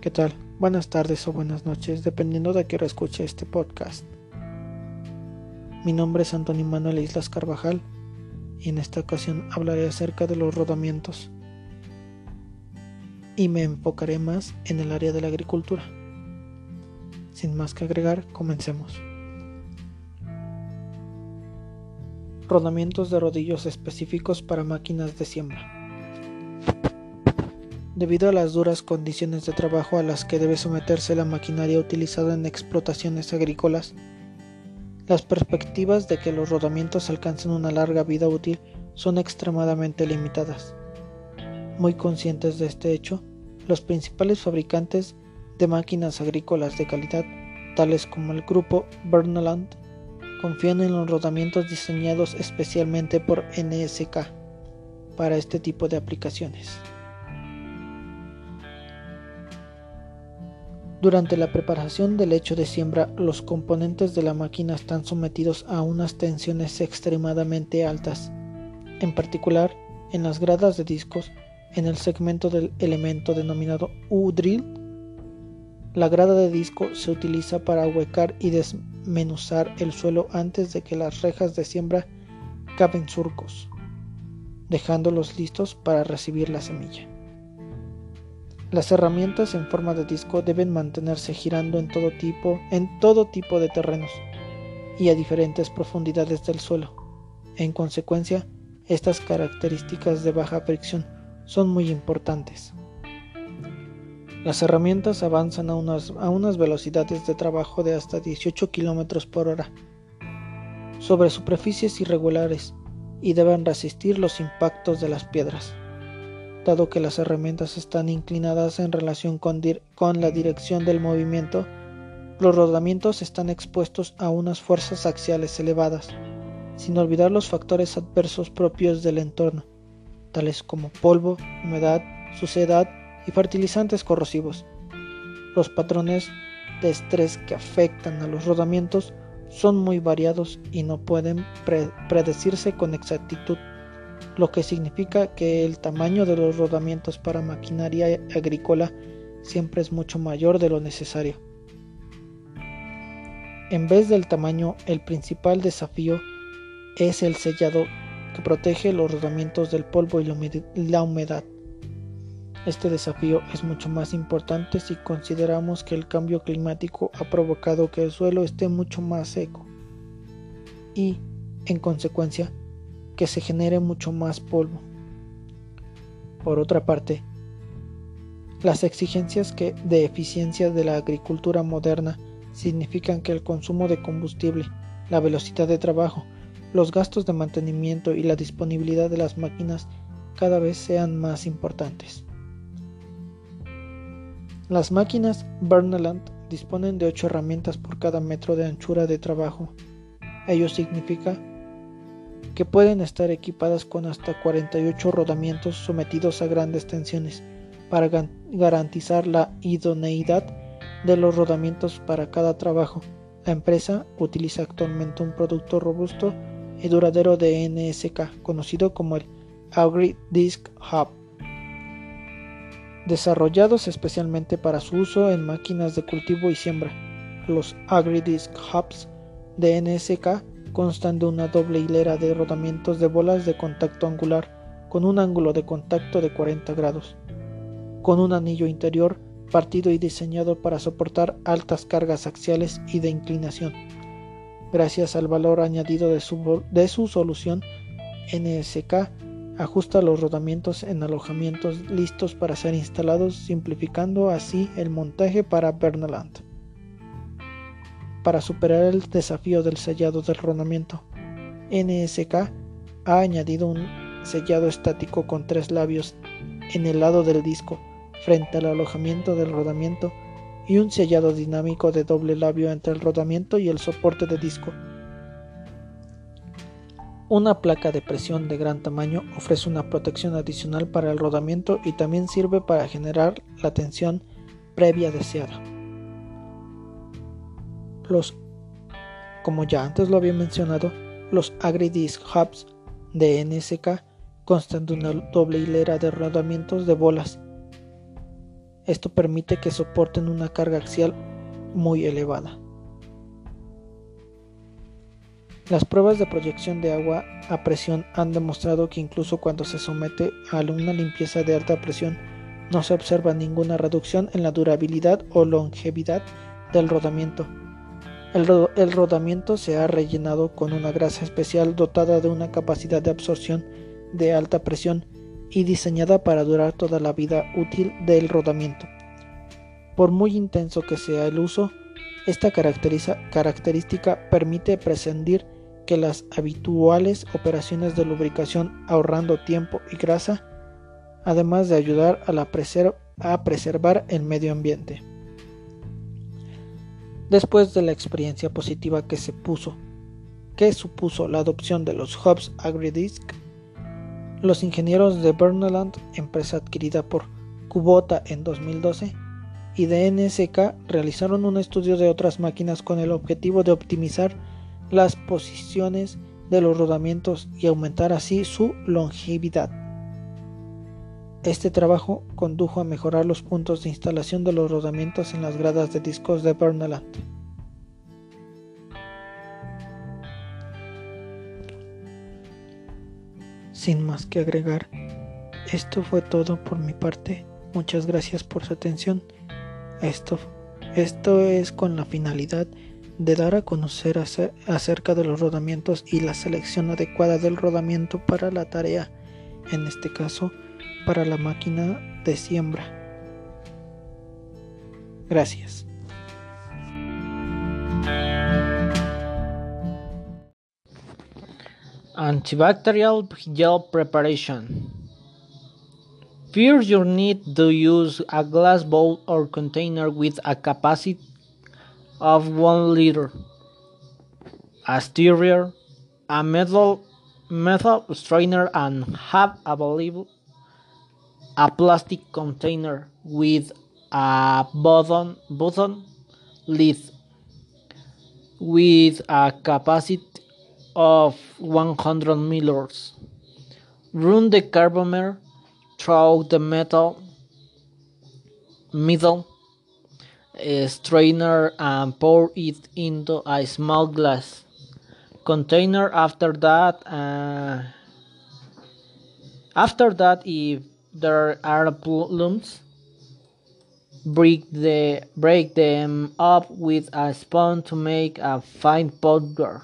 ¿Qué tal? Buenas tardes o buenas noches, dependiendo de a qué hora escuche este podcast. Mi nombre es Antonio Manuel Islas Carvajal y en esta ocasión hablaré acerca de los rodamientos y me enfocaré más en el área de la agricultura. Sin más que agregar, comencemos. Rodamientos de rodillos específicos para máquinas de siembra. Debido a las duras condiciones de trabajo a las que debe someterse la maquinaria utilizada en explotaciones agrícolas, las perspectivas de que los rodamientos alcancen una larga vida útil son extremadamente limitadas. Muy conscientes de este hecho, los principales fabricantes de máquinas agrícolas de calidad, tales como el grupo Berneland, confían en los rodamientos diseñados especialmente por NSK para este tipo de aplicaciones. Durante la preparación del hecho de siembra, los componentes de la máquina están sometidos a unas tensiones extremadamente altas, en particular en las gradas de discos, en el segmento del elemento denominado U-drill. La grada de disco se utiliza para huecar y desmenuzar el suelo antes de que las rejas de siembra caben surcos, dejándolos listos para recibir la semilla. Las herramientas en forma de disco deben mantenerse girando en todo tipo, en todo tipo de terrenos y a diferentes profundidades del suelo. En consecuencia, estas características de baja fricción son muy importantes. Las herramientas avanzan a unas, a unas velocidades de trabajo de hasta 18 km por hora sobre superficies irregulares y deben resistir los impactos de las piedras dado que las herramientas están inclinadas en relación con, la dirección del movimiento, los rodamientos están expuestos a unas fuerzas axiales elevadas, sin olvidar los factores adversos propios del entorno, tales como polvo, humedad, suciedad y fertilizantes corrosivos. Los patrones de estrés que afectan a los rodamientos son muy variados y no pueden predecirse con exactitud lo que significa que el tamaño de los rodamientos para maquinaria agrícola siempre es mucho mayor de lo necesario. En vez del tamaño, el principal desafío es el sellado que protege los rodamientos del polvo y la humedad. Este desafío es mucho más importante si consideramos que el cambio climático ha provocado que el suelo esté mucho más seco y, en consecuencia, que se genere mucho más polvo. Por otra parte, las exigencias de eficiencia de la agricultura moderna significan que el consumo de combustible, la velocidad de trabajo, los gastos de mantenimiento y la disponibilidad de las máquinas cada vez sean más importantes. Las máquinas Berneland disponen de 8 herramientas por cada metro de anchura de trabajo. Ello significa que pueden estar equipadas con hasta 48 rodamientos sometidos a grandes tensiones para garantizar la idoneidad de los rodamientos para cada trabajo. La empresa utiliza actualmente un producto robusto y duradero de NSK, conocido como el Agri Disc Hub, desarrollados especialmente para su uso en máquinas de cultivo y siembra. Los Agri Disc Hubs de NSK constan de una doble hilera de rodamientos de bolas de contacto angular con un ángulo de contacto de 40 grados, con un anillo interior partido y diseñado para soportar altas cargas axiales y de inclinación. Gracias al valor añadido de su, de su solución, NSK ajusta los rodamientos en alojamientos listos para ser instalados, simplificando así el montaje para Berneland para superar el desafío del sellado del rodamiento. NSK ha añadido un sellado estático con tres labios en el lado del disco frente al alojamiento del rodamiento y un sellado dinámico de doble labio entre el rodamiento y el soporte de disco. Una placa de presión de gran tamaño ofrece una protección adicional para el rodamiento y también sirve para generar la tensión previa deseada. Los, como ya antes lo había mencionado, los AgriDisc Hubs de NSK constan de una doble hilera de rodamientos de bolas. Esto permite que soporten una carga axial muy elevada. Las pruebas de proyección de agua a presión han demostrado que incluso cuando se somete a una limpieza de alta presión no se observa ninguna reducción en la durabilidad o longevidad del rodamiento. El, rodamiento se ha rellenado con una grasa especial dotada de una capacidad de absorción de alta presión y diseñada para durar toda la vida útil del rodamiento. Por muy intenso que sea el uso, esta característica permite prescindir que las habituales operaciones de lubricación ahorrando tiempo y grasa, además de ayudar a, preservar el medio ambiente. Después de la experiencia positiva que se puso, que supuso la adopción de los hubs AgriDisc, los ingenieros de Berneland, empresa adquirida por Kubota en 2012, y de NSK realizaron un estudio de otras máquinas con el objetivo de optimizar las posiciones de los rodamientos y aumentar así su longevidad. Este trabajo condujo a mejorar los puntos de instalación de los rodamientos en las gradas de discos de Berneland. Sin más que agregar, esto fue todo por mi parte. Muchas gracias por su atención. Esto, esto es con la finalidad de dar a conocer acerca de los rodamientos y la selección adecuada del rodamiento para la tarea, en este caso para la máquina de siembra. Gracias. Antibacterial gel preparation. First, you need to use a glass bowl or container with a capacity of 1 liter. A stirrer, a metal, metal strainer, and have available a plastic container with a button, button lid with a capacity of 100 milliliters. Run the carbomer through the metal middle strainer and pour it into a small glass container after that uh, after that if there are lumps break the break them up with a spoon to make a fine powder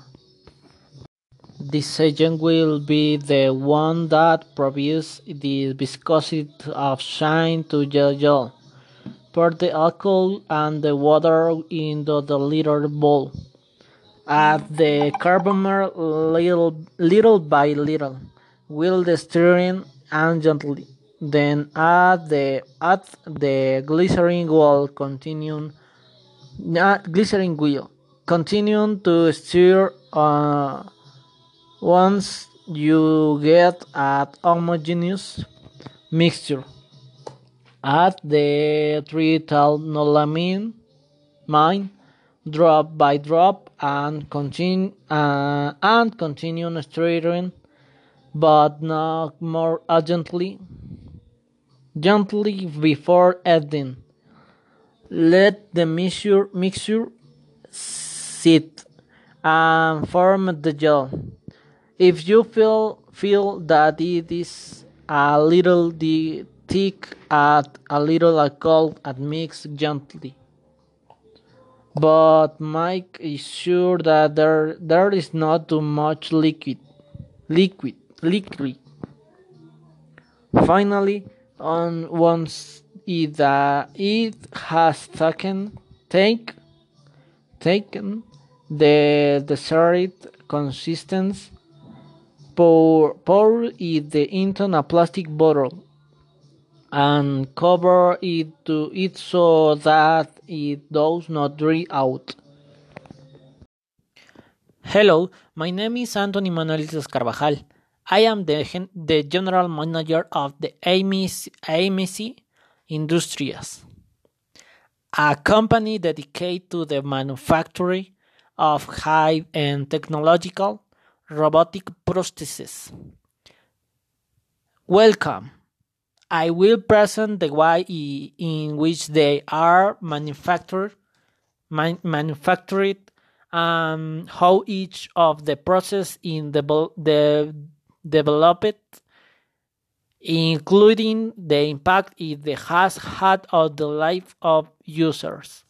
this agent will be the one that produces the viscosity of shine to gel gel. Pour the alcohol and the water into the little bowl. Add the carbomer little, little by little. Wheel the steering and gently. Then add the add the glycerin wheel. Continue uh, glycerin wheel. Continue to stir uh, once you get a homogeneous mixture. Add the triethanolamine mine drop by drop and continue uh, and continue stirring, but not more urgently. Gently before adding. Let the mixture mixture sit and form the gel. If you feel feel that it is a little thick, add a little alcohol and mix gently. But make sure that there there is not too much liquid, liquid, liquid. Finally, on once it, uh, it has taken take taken the desired consistency, pour pour it into a plastic bottle and cover it to it so that it does not dry out. Hello, my name is Anthony Manuelitos Carvajal. I am the, the general manager of the AMC, AMC Industries, a company dedicated to the manufacturing of high-end technological robotic prostheses. Welcome. I will present the way in which they are manufactured, man, manufactured, and how each of the process in the, the developed, including the impact it has had on the life of users.